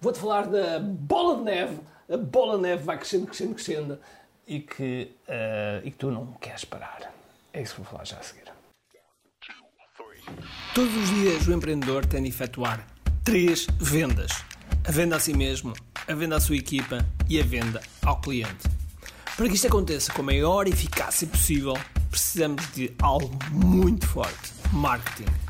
Vou-te falar da bola de neve. A bola de neve vai crescendo, crescendo, crescendo e que, uh, e que tu não queres parar. É isso que vou falar já a seguir. Todos os dias o empreendedor tem de efetuar três vendas: a venda a si mesmo, a venda à sua equipa e a venda ao cliente. Para que isto aconteça com a maior eficácia possível, precisamos de algo muito forte: marketing.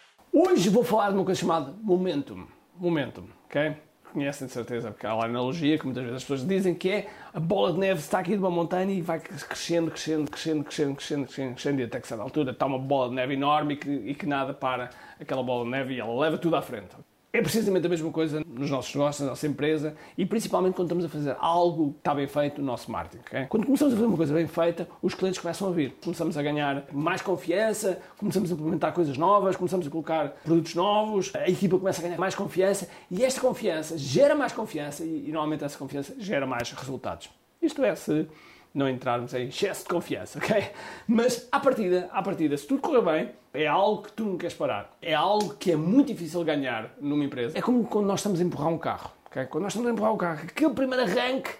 Hoje vou falar de uma coisa chamada momentum. Momentum, ok? Conhecem de certeza, porque há lá analogia que muitas vezes as pessoas dizem que é a bola de neve está aqui de uma montanha e vai crescendo, crescendo, crescendo, crescendo, crescendo, crescendo, crescendo e até que certa altura está uma bola de neve enorme e que, e que nada para aquela bola de neve e ela leva tudo à frente. É precisamente a mesma coisa nos nossos negócios, na nossa empresa e principalmente quando estamos a fazer algo que está bem feito no nosso marketing. Okay? Quando começamos a fazer uma coisa bem feita, os clientes começam a vir. Começamos a ganhar mais confiança, começamos a implementar coisas novas, começamos a colocar produtos novos, a equipa começa a ganhar mais confiança e esta confiança gera mais confiança e, e normalmente essa confiança gera mais resultados. Isto é, se não entrarmos em excesso de confiança, ok? Mas à partida, à partida, se tudo correr bem, é algo que tu não queres parar. É algo que é muito difícil ganhar numa empresa. É como quando nós estamos a empurrar um carro, ok? Quando nós estamos a empurrar um carro, aquele primeiro arranque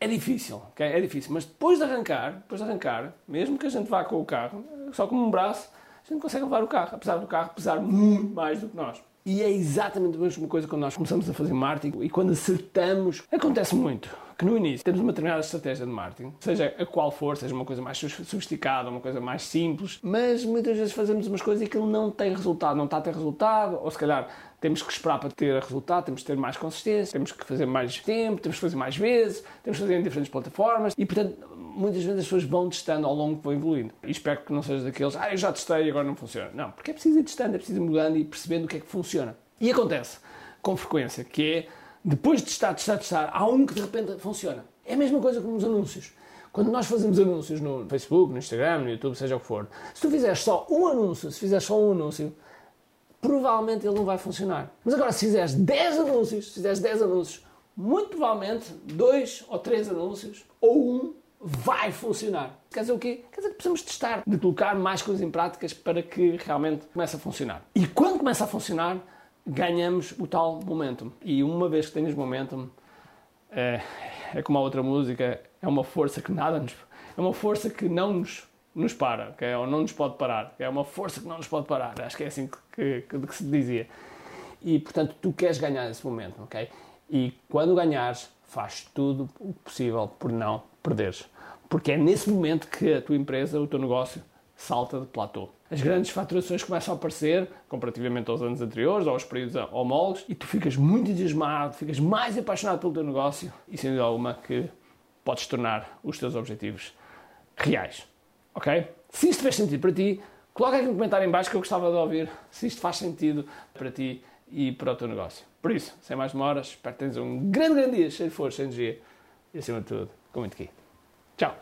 é difícil, ok? É difícil. Mas depois de arrancar, depois de arrancar, mesmo que a gente vá com o carro, só com um braço, a gente consegue levar o carro, apesar do carro pesar muito mais do que nós. E é exatamente a mesma coisa quando nós começamos a fazer marketing e quando acertamos, acontece muito que no início temos uma determinada estratégia de marketing, seja a qual for, seja uma coisa mais sofisticada, uma coisa mais simples, mas muitas vezes fazemos umas coisas e aquilo não tem resultado, não está a ter resultado, ou se calhar temos que esperar para ter resultado, temos que ter mais consistência, temos que fazer mais tempo, temos que fazer mais vezes, temos que fazer em diferentes plataformas e, portanto, muitas vezes as pessoas vão testando ao longo que vão evoluindo. E espero que não seja daqueles, ah, eu já testei e agora não funciona. Não, porque é preciso ir testando, é preciso ir mudando e percebendo o que é que funciona. E acontece com frequência, que é depois de testar, testar, testar, há um que de repente funciona. É a mesma coisa com os anúncios. Quando nós fazemos anúncios no Facebook, no Instagram, no YouTube, seja o que for, se tu fizeres só um anúncio, se fizeres só um anúncio, provavelmente ele não vai funcionar. Mas agora, se fizeres 10 anúncios, se fizeres 10 anúncios, muito provavelmente dois ou três anúncios, ou um, vai funcionar. Quer dizer o quê? Quer dizer que precisamos testar, de colocar mais coisas em práticas para que realmente comece a funcionar. E quando começa a funcionar, ganhamos o tal momentum. E uma vez que tens momentum, é, é como a outra música, é uma força que nada nos. É uma força que não nos, nos para, okay? ou não nos pode parar. É uma força que não nos pode parar. Acho que é assim que, que, que se dizia. E portanto, tu queres ganhar esse momento, ok? E quando ganhares, faz tudo o possível por não perderes. Porque é nesse momento que a tua empresa, o teu negócio, salta de platô. As grandes faturações começam a aparecer comparativamente aos anos anteriores, aos períodos homólogos, e tu ficas muito entusiasmado, ficas mais apaixonado pelo teu negócio e, sem dúvida alguma, que podes tornar os teus objetivos reais. Ok? Se isto fez sentido para ti, coloca aqui um comentário em baixo que eu gostava de ouvir se isto faz sentido para ti e para o teu negócio. Por isso, sem mais demoras, espero que tenhas um grande, grande dia, cheio de força, energia e, acima de tudo, com muito aqui. Tchau!